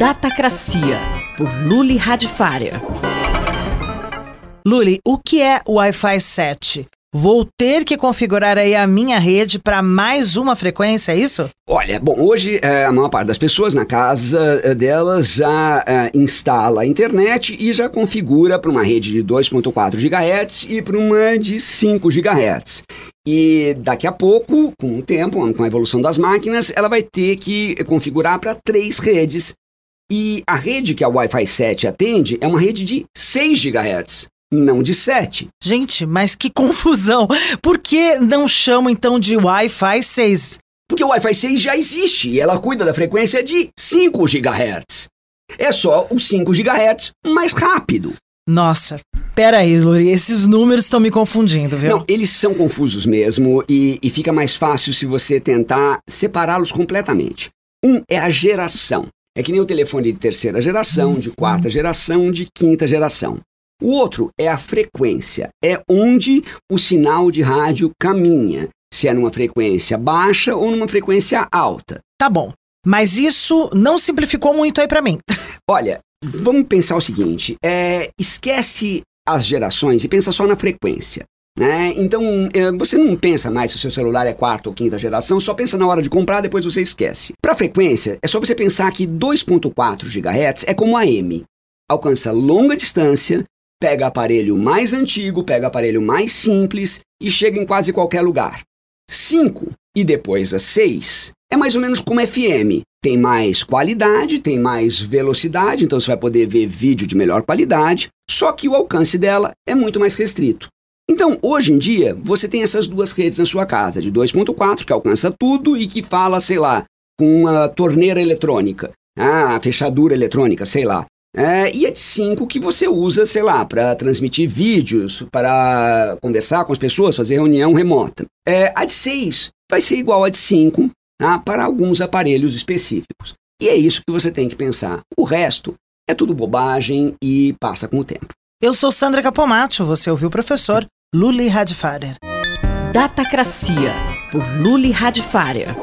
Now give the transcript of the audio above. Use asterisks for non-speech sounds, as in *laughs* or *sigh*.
Datacracia, por Luli Radifária. Luli, o que é o Wi-Fi 7? Vou ter que configurar aí a minha rede para mais uma frequência, é isso? Olha, bom, hoje é, a maior parte das pessoas na casa é, delas já é, instala a internet e já configura para uma rede de 2.4 GHz e para uma de 5 GHz. E daqui a pouco, com o tempo, com a evolução das máquinas, ela vai ter que configurar para três redes. E a rede que a Wi-Fi 7 atende é uma rede de 6 GHz não de 7. Gente, mas que confusão! Por que não chamam então de Wi-Fi 6? Porque o Wi-Fi 6 já existe e ela cuida da frequência de 5 GHz. É só o 5 GHz mais rápido. Nossa, pera aí, Luri, esses números estão me confundindo, viu? Não, eles são confusos mesmo e, e fica mais fácil se você tentar separá-los completamente. Um é a geração. É que nem o telefone de terceira geração, de quarta geração, de quinta geração. O outro é a frequência, é onde o sinal de rádio caminha, se é numa frequência baixa ou numa frequência alta. Tá bom, mas isso não simplificou muito aí para mim. *laughs* Olha, vamos pensar o seguinte: é, esquece as gerações e pensa só na frequência. Né? Então, é, você não pensa mais se o seu celular é quarta ou quinta geração, só pensa na hora de comprar, depois você esquece. Para frequência, é só você pensar que 2.4 GHz é como a M. Alcança longa distância, pega aparelho mais antigo, pega aparelho mais simples e chega em quase qualquer lugar. 5 e depois a 6 é mais ou menos como FM. Tem mais qualidade, tem mais velocidade, então você vai poder ver vídeo de melhor qualidade, só que o alcance dela é muito mais restrito. Então, hoje em dia, você tem essas duas redes na sua casa, de 2.4, que alcança tudo e que fala, sei lá, com uma torneira eletrônica, ah, fechadura eletrônica, sei lá. É, e a de 5 que você usa, sei lá, para transmitir vídeos, para conversar com as pessoas, fazer reunião remota. É, a de 6 vai ser igual a de 5 tá, para alguns aparelhos específicos. E é isso que você tem que pensar. O resto é tudo bobagem e passa com o tempo. Eu sou Sandra Capomatto, você ouviu o professor Luli Radfarer. Datacracia, por Luli Radfarer.